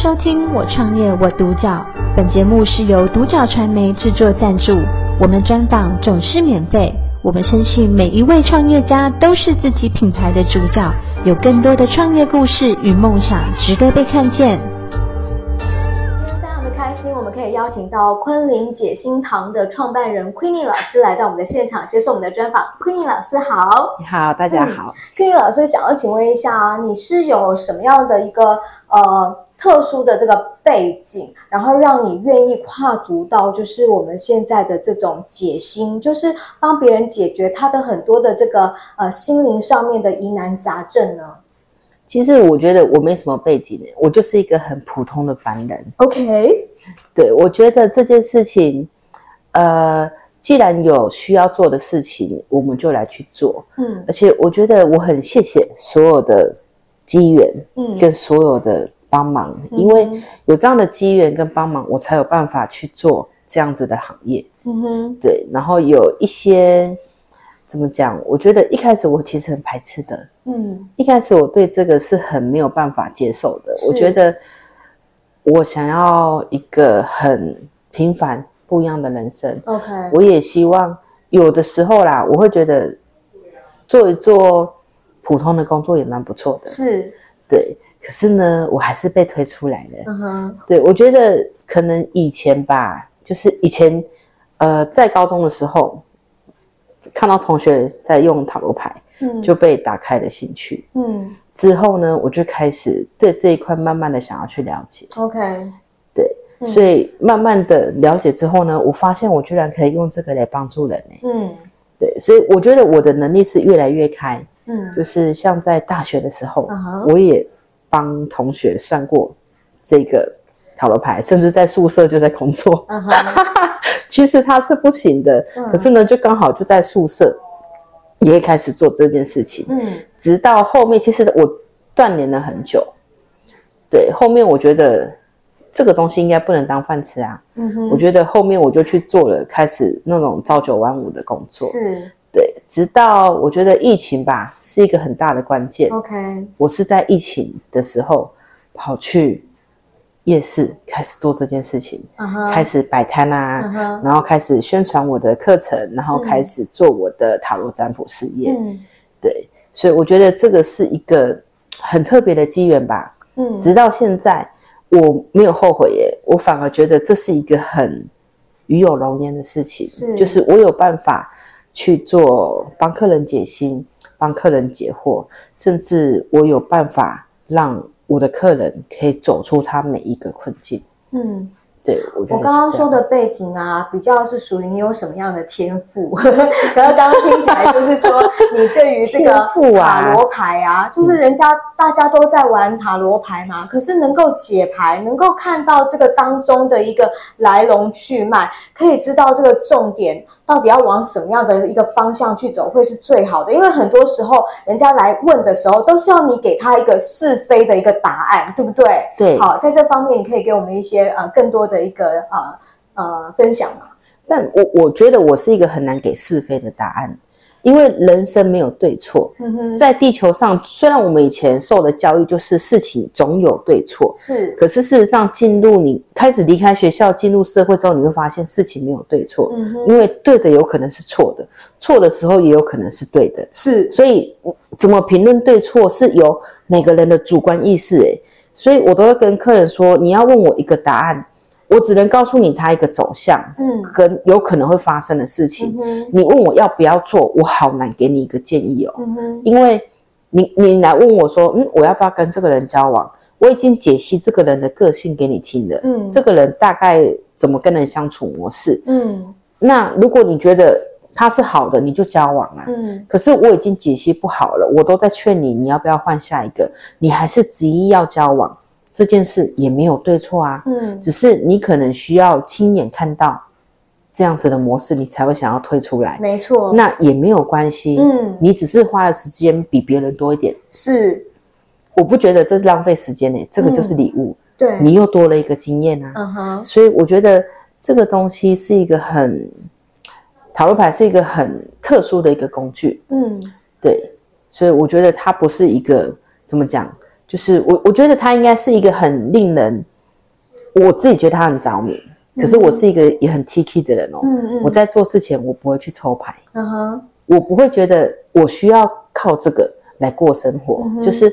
收听《我创业我独角》，本节目是由独角传媒制作赞助，我们专访总是免费。我们深信每一位创业家都是自己品牌的主角，有更多的创业故事与梦想值得被看见非常的开心。我们可以邀请到昆凌解心堂的创办人 Queenie 老师来到我们的现场接受我们的专访。Queenie 老师好，你好，大家好。嗯、Queenie 老师想要请问一下，你是有什么样的一个呃特殊的这个背景，然后让你愿意跨足到就是我们现在的这种解心，就是帮别人解决他的很多的这个呃心灵上面的疑难杂症呢？其实我觉得我没什么背景，我就是一个很普通的凡人。OK。对，我觉得这件事情，呃，既然有需要做的事情，我们就来去做。嗯，而且我觉得我很谢谢所有的机缘，嗯，跟所有的帮忙，嗯，因为有这样的机缘跟帮忙，我才有办法去做这样子的行业。嗯哼，对，然后有一些怎么讲？我觉得一开始我其实很排斥的。嗯，一开始我对这个是很没有办法接受的。我觉得。我想要一个很平凡不一样的人生。OK，我也希望有的时候啦，我会觉得做一做普通的工作也蛮不错的。是，对。可是呢，我还是被推出来了。嗯哼，对，我觉得可能以前吧，就是以前呃，在高中的时候看到同学在用塔罗牌。嗯，就被打开了兴趣。嗯，之后呢，我就开始对这一块慢慢的想要去了解。OK，对，嗯，所以慢慢的了解之后呢，我发现我居然可以用这个来帮助人欸。嗯，对，所以我觉得我的能力是越来越开。嗯，就是像在大学的时候，我也帮同学算过这个塔罗牌，甚至在宿舍就在工作。嗯，其实他是不行的，可是呢，就刚好就在宿舍。也开始做这件事情，嗯，直到后面，其实我锻炼了很久，对，后面我觉得这个东西应该不能当饭吃啊，嗯哼，我觉得后面我就去做了，开始那种朝九晚五的工作，是，对，直到我觉得疫情吧是一个很大的关键，OK，我是在疫情的时候跑去。夜市开始做这件事情，uh -huh. 开始摆摊啊，uh -huh. 然后开始宣传我的课程，然后开始做我的塔罗占卜事业。嗯，对，所以我觉得这个是一个很特别的机缘吧。嗯，直到现在我没有后悔耶，我反而觉得这是一个很与有荣焉的事情。是，就是我有办法去做帮客人解心，帮客人解惑，甚至我有办法让。我的客人可以走出他每一个困境。嗯。对，我我刚刚说的背景啊，比较是属于你有什么样的天赋？然后刚刚听起来就是说，你对于这个塔罗牌啊，啊就是人家大家都在玩塔罗牌嘛，可是能够解牌，能够看到这个当中的一个来龙去脉，可以知道这个重点到底要往什么样的一个方向去走，会是最好的。因为很多时候人家来问的时候，都是要你给他一个是非的一个答案，对不对？对。好，在这方面你可以给我们一些呃更多的。一个呃呃分享嘛，但我我觉得我是一个很难给是非的答案，因为人生没有对错。嗯，在地球上，虽然我们以前受的教育就是事情总有对错，是，可是事实上进入你开始离开学校进入社会之后，你会发现事情没有对错。嗯，因为对的有可能是错的，错的时候也有可能是对的。是，所以怎么评论对错是由每个人的主观意识。诶，所以我都会跟客人说，你要问我一个答案。我只能告诉你他一个走向，嗯，跟有可能会发生的事情。嗯，你问我要不要做，我好难给你一个建议哦。嗯，因为你你来问我说，嗯，我要不要跟这个人交往？我已经解析这个人的个性给你听了，嗯，这个人大概怎么跟人相处模式，嗯，那如果你觉得他是好的，你就交往啊，嗯，可是我已经解析不好了，我都在劝你，你要不要换下一个？你还是执意要交往。这件事也没有对错啊，嗯，只是你可能需要亲眼看到这样子的模式，你才会想要退出来。没错，那也没有关系，嗯，你只是花的时间比别人多一点，是，我不觉得这是浪费时间呢，这个就是礼物，嗯，对，你又多了一个经验啊，嗯哼，所以我觉得这个东西是一个很，塔罗牌是一个很特殊的一个工具，嗯，对，所以我觉得它不是一个怎么讲。就是我我觉得他应该是一个很令人，我自己觉得他很着迷。可是我是一个也很 T K 的人哦，嗯嗯，我在做事前我不会去抽牌，嗯哼，我不会觉得我需要靠这个来过生活，嗯、就是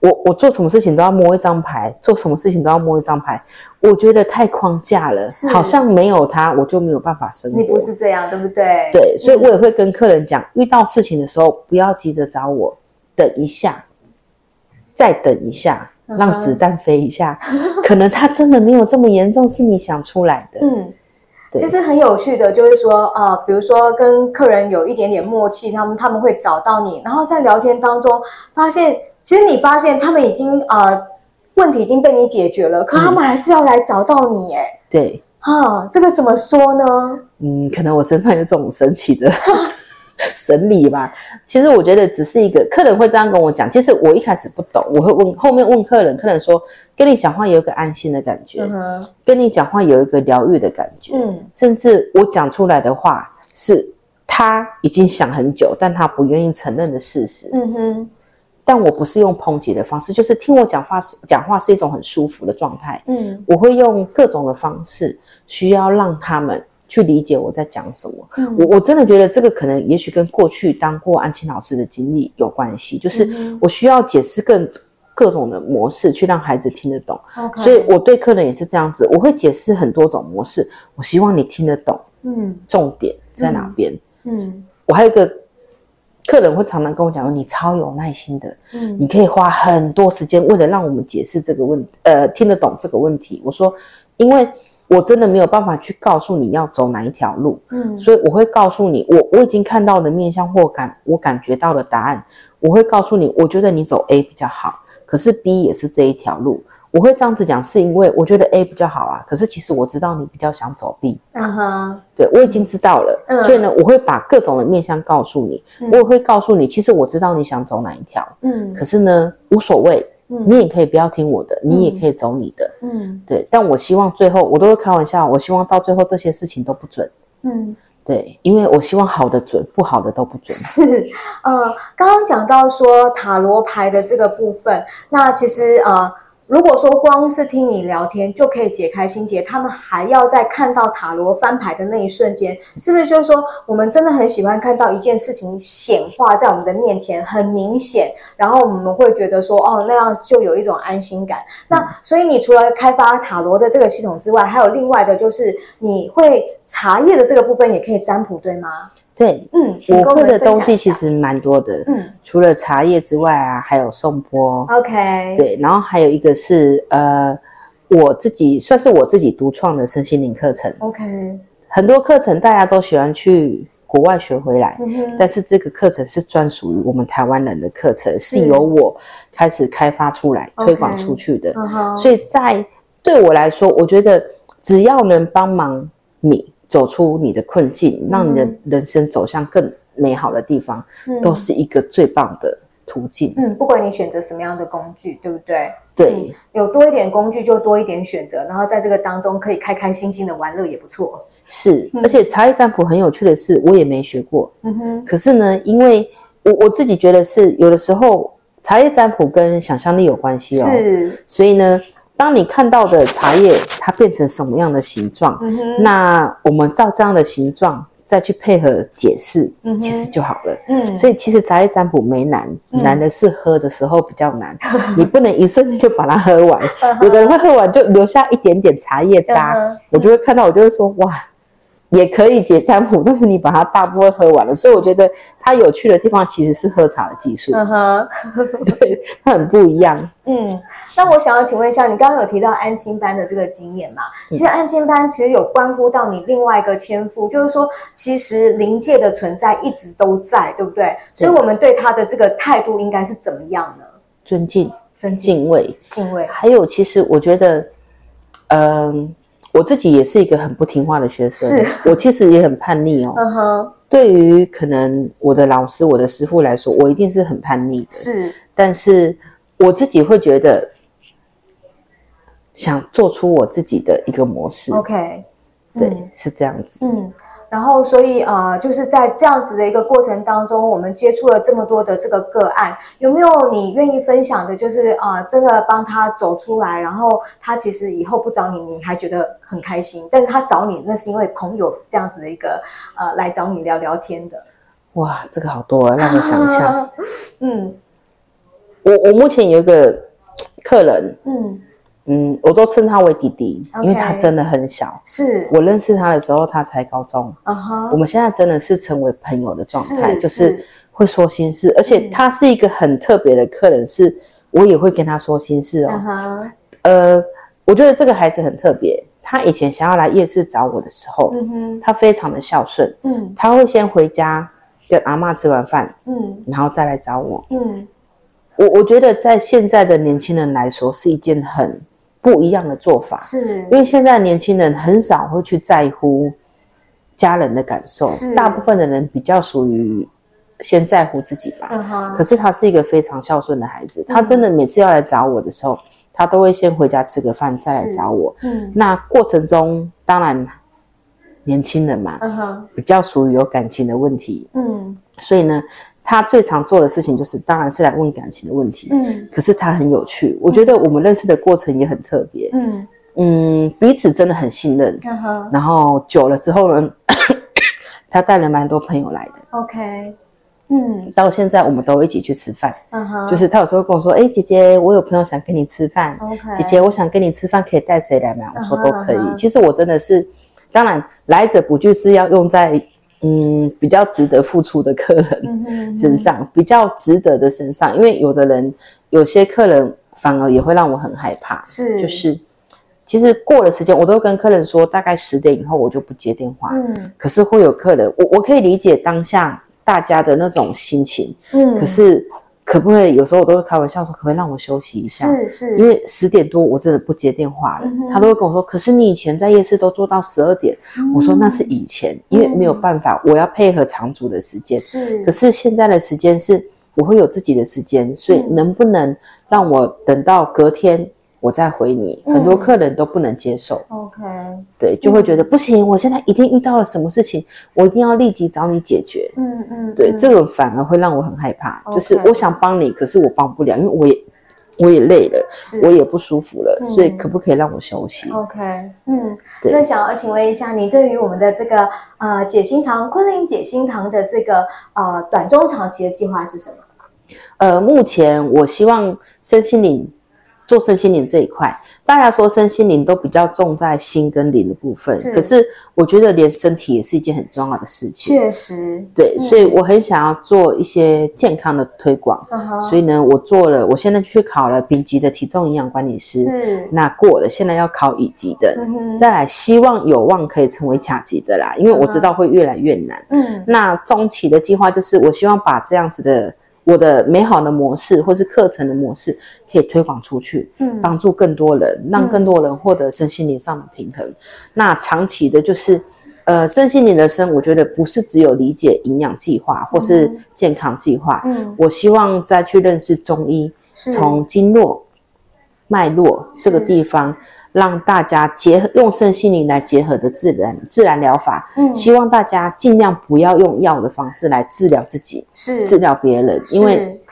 我我做什么事情都要摸一张牌，做什么事情都要摸一张牌，我觉得太框架了，好像没有它我就没有办法生活。你不是这样对不对？对，所以我也会跟客人讲，嗯、遇到事情的时候不要急着找我，等一下，再等一下。让子弹飞一下，可能他真的没有这么严重，是你想出来的。嗯，对其实很有趣的，就是说，呃，比如说跟客人有一点点默契，他们他们会找到你，然后在聊天当中发现，其实你发现他们已经呃问题已经被你解决了，可他们还是要来找到你，哎、嗯，对，啊，这个怎么说呢？嗯，可能我身上有这种神奇的。神理吧，其实我觉得只是一个客人会这样跟我讲。其实我一开始不懂，我会问后面问客人，客人说跟你讲话有一个安心的感觉，嗯、跟你讲话有一个疗愈的感觉，嗯，甚至我讲出来的话是他已经想很久，但他不愿意承认的事实，嗯哼。但我不是用抨击的方式，就是听我讲话是讲话是一种很舒服的状态，嗯，我会用各种的方式，需要让他们。去理解我在讲什么，嗯、我我真的觉得这个可能也许跟过去当过安亲老师的经历有关系，就是我需要解释更各种的模式去让孩子听得懂.所以我对客人也是这样子，我会解释很多种模式，我希望你听得懂，嗯，重点在哪边？嗯，嗯我还有一个客人会常常跟我讲说，你超有耐心的，嗯，你可以花很多时间为了让我们解释这个问题，呃，听得懂这个问题。我说，因为。我真的没有办法去告诉你要走哪一条路，嗯，所以我会告诉你，我我已经看到的面相或感，我感觉到的答案，我会告诉你，我觉得你走 A 比较好，可是 B 也是这一条路，我会这样子讲，是因为我觉得 A 比较好啊，可是其实我知道你比较想走 B，嗯哼，对，我已经知道了，嗯，所以呢，我会把各种的面相告诉你，嗯，我也会告诉你，其实我知道你想走哪一条，嗯，可是呢，无所谓。你也可以不要听我的，你也可以走你的，嗯，对。但我希望最后，我都会开玩笑，我希望到最后这些事情都不准，嗯，对，因为我希望好的准，不好的都不准。是，呃，刚刚讲到说塔罗牌的这个部分，那其实呃。如果说光是听你聊天就可以解开心结，他们还要在看到塔罗翻牌的那一瞬间，是不是就是说我们真的很喜欢看到一件事情显化在我们的面前，很明显，然后我们会觉得说，哦，那样就有一种安心感。那所以你除了开发塔罗的这个系统之外，还有另外的就是你会茶叶的这个部分也可以占卜，对吗？对，嗯，我会的东西其实蛮多的，嗯，除了茶叶之外啊，还有颂钵，OK，对，然后还有一个是呃，我自己算是我自己独创的身心灵课程，OK，很多课程大家都喜欢去国外学回来，嗯，但是这个课程是专属于我们台湾人的课程，是。由我开始开发出来、推广出去的。所以在对我来说，我觉得只要能帮忙你。走出你的困境，让你的人生走向更美好的地方，嗯、都是一个最棒的途径。嗯，不管你选择什么样的工具，对不对？对、嗯，有多一点工具就多一点选择，然后在这个当中可以开开心心的玩乐也不错。是，嗯、而且茶叶占卜很有趣的是，我也没学过。嗯哼。可是呢，因为我我自己觉得是有的时候茶叶占卜跟想象力有关系哦。是。所以呢。当你看到的茶叶它变成什么样的形状，嗯、那我们照这样的形状再去配合解释，嗯、其实就好了。嗯，所以其实茶叶占卜没难，嗯、难的是喝的时候比较难。嗯、你不能一瞬间就把它喝完，有的人会喝完就留下一点点茶叶渣，我就会看到，我就会说哇。也可以解占卜，但是你把它大部分喝完了，所以我觉得它有趣的地方其实是喝茶的技术。嗯哼、uh，huh. 对，它很不一样。嗯，那我想要请问一下，你刚刚有提到安亲班的这个经验嘛？其实安亲班其实有关乎到你另外一个天赋，嗯、就是说，其实灵界的存在一直都在，对不对？对，所以我们对他的这个态度应该是怎么样呢？尊敬、尊敬、敬畏、敬畏。还有，其实我觉得，嗯、呃。我自己也是一个很不听话的学生，是我其实也很叛逆哦。嗯哼，对于可能我的老师、我的师傅来说，我一定是很叛逆的。是，但是我自己会觉得，想做出我自己的一个模式。OK，对，嗯、是这样子。嗯。然后所以呃，就是在这样子的一个过程当中，我们接触了这么多的这个个案，有没有你愿意分享的？就是啊、呃，真的帮他走出来，然后他其实以后不找你，你还觉得很开心，但是他找你，那是因为朋友这样子的一个呃来找你聊聊天的。哇，这个好多啊，让我想一下。嗯，我我目前有一个客人，嗯。嗯，我都称他为弟弟，okay, 因为他真的很小。是，我认识他的时候，他才高中。嗯哼，我们现在真的是成为朋友的状态，是就是会说心事，而且他是一个很特别的客人，是我也会跟他说心事哦。呃，我觉得这个孩子很特别。他以前想要来夜市找我的时候，嗯哼，他非常的孝顺。嗯，他会先回家跟阿妈吃完饭，嗯，然后再来找我。嗯，我我觉得在现在的年轻人来说，是一件很。不一样的做法，是，因为现在年轻人很少会去在乎家人的感受，大部分的人比较属于先在乎自己吧。嗯。可是他是一个非常孝顺的孩子，他真的每次要来找我的时候，嗯、他都会先回家吃个饭再来找我。嗯。那过程中，当然年轻人嘛，比较属于有感情的问题。嗯。所以呢。他最常做的事情就是，当然是来问感情的问题。嗯，可是他很有趣，我觉得我们认识的过程也很特别。嗯嗯，彼此真的很信任。嗯哼。然后久了之后呢，他带了蛮多朋友来的。OK。嗯。到现在我们都一起去吃饭。嗯哼。就是他有时候会跟我说：“哎，姐姐，我有朋友想跟你吃饭。OK。姐姐，我想跟你吃饭，可以带谁来吗？”我说都可以。其实我真的是，当然来者不拒是要用在。嗯，比较值得付出的客人身上，嗯、哼比较值得的身上，因为有的人，有些客人反而也会让我很害怕。是，就是，其实过了时间，我都跟客人说，大概十点以后我就不接电话。嗯，可是会有客人，我我可以理解当下大家的那种心情。嗯，可是。可不可以？有时候我都会开玩笑说，可不可以让我休息一下？是是，因为十点多我真的不接电话了。嗯、他都会跟我说，可是你以前在夜市都做到十二点。嗯、我说那是以前，因为没有办法，我要配合场主的时间。是，可是现在的时间是我会有自己的时间，所以能不能让我等到隔天？我再回你，很多客人都不能接受。嗯、OK，对，就会觉得、嗯、不行，我现在一定遇到了什么事情，我一定要立即找你解决。嗯嗯，对，这个反而会让我很害怕。就是我想帮你，可是我帮不了，因为我也我也累了，我也不舒服了，嗯、所以可不可以让我休息？OK，嗯，对那想要请问一下，你对于我们的这个呃解心堂昆凌解心堂的这个呃短中长期的计划是什么？呃，目前我希望身心灵。做身心灵这一块，大家说身心灵都比较重在心跟灵的部分，是，可是我觉得连身体也是一件很重要的事情。确实，对，嗯、所以我很想要做一些健康的推广。嗯、所以呢，我做了，我现在去考了丙级的体重营养管理师，是，那过了，现在要考乙级的，嗯、再来希望有望可以成为甲级的啦，因为我知道会越来越难。嗯，那中期的计划就是，我希望把这样子的。我的美好的模式，或是课程的模式，可以推广出去，嗯，帮助更多人，让更多人获得身心灵上的平衡。嗯、那长期的，就是，呃，身心灵的生，我觉得不是只有理解营养计划或是健康计划，嗯，我希望再去认识中医，从经络、脉络这个地方。让大家结合用身心灵来结合的自然自然疗法，嗯，希望大家尽量不要用药的方式来治疗自己，是治疗别人，因为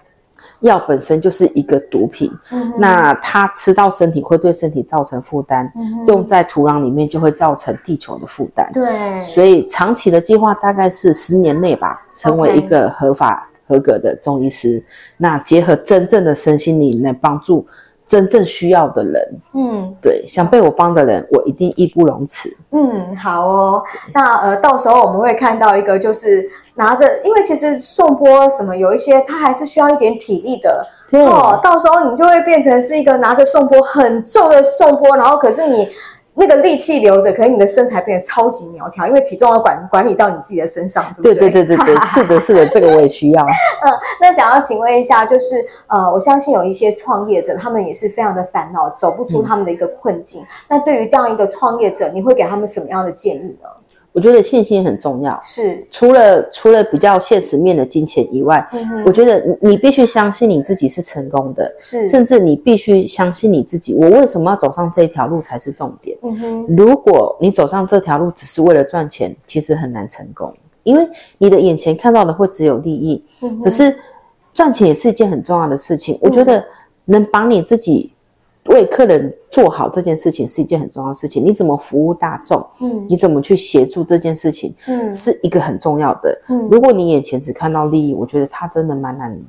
药本身就是一个毒品，嗯，那它吃到身体会对身体造成负担，嗯，用在土壤里面就会造成地球的负担，对，所以长期的计划大概是十年内吧，成为一个合法合格的中医师，那结合真正的身心灵来帮助。真正需要的人，嗯，对，想被我帮的人，我一定义不容辞。嗯，好哦，那呃，到时候我们会看到一个，就是拿着，因为其实颂钵什么有一些，他还是需要一点体力的，哦，到时候你就会变成是一个拿着颂钵很重的颂钵，然后可是你。那个力气留着，可能你的身材变得超级苗条，因为体重要管管理到你自己的身上，对不对？对对对对对，是的，是的，这个我也需要。嗯，那想要请问一下，就是呃，我相信有一些创业者，他们也是非常的烦恼，走不出他们的一个困境。嗯、那对于这样一个创业者，你会给他们什么样的建议呢？我觉得信心很重要。是，除了除了比较现实面的金钱以外，嗯，我觉得你必须相信你自己是成功的，是，甚至你必须相信你自己。我为什么要走上这条路才是重点？嗯哼，如果你走上这条路只是为了赚钱，其实很难成功，因为你的眼前看到的会只有利益。可是赚钱也是一件很重要的事情。我觉得能把你自己。为客人做好这件事情是一件很重要的事情。你怎么服务大众？嗯，你怎么去协助这件事情？嗯，是一个很重要的。嗯，如果你眼前只看到利益，我觉得他真的蛮难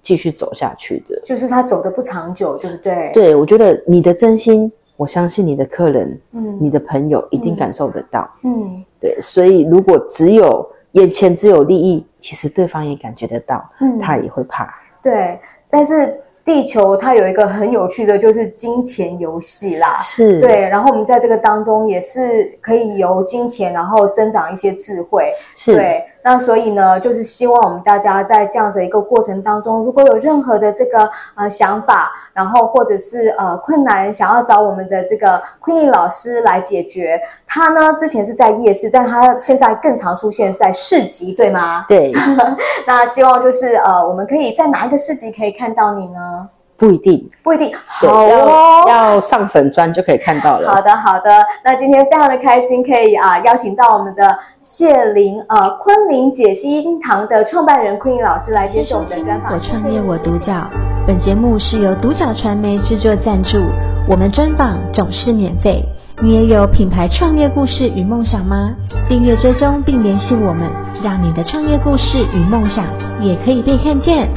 继续走下去的。就是他走的不长久，对不对？对，我觉得你的真心，我相信你的客人，嗯，你的朋友一定感受得到。嗯，对，所以如果只有眼前只有利益，其实对方也感觉得到，嗯，他也会怕。对，但是。地球它有一个很有趣的，就是金钱游戏啦，是。对，然后我们在这个当中也是可以由金钱，然后增长一些智慧，是。对。那所以呢，就是希望我们大家在这样的一个过程当中，如果有任何的这个呃想法，然后或者是呃困难，想要找我们的这个 Queenie 老师来解决。他呢之前是在夜市，但他现在更常出现在市集，对吗？对。那希望就是呃，我们可以在哪一个市集可以看到你呢？不一定，不一定。好哦，要上粉砖就可以看到了。好的，好的。那今天非常的开心，可以啊邀请到我们的谢玲呃昆凌解心堂的创办人 Queenie 老师来接受我们的专访。我创业我独角，本节目是由独角传媒制作赞助，我们专访总是免费。你也有品牌创业故事与梦想吗？订阅追踪并联系我们，让你的创业故事与梦想也可以被看见。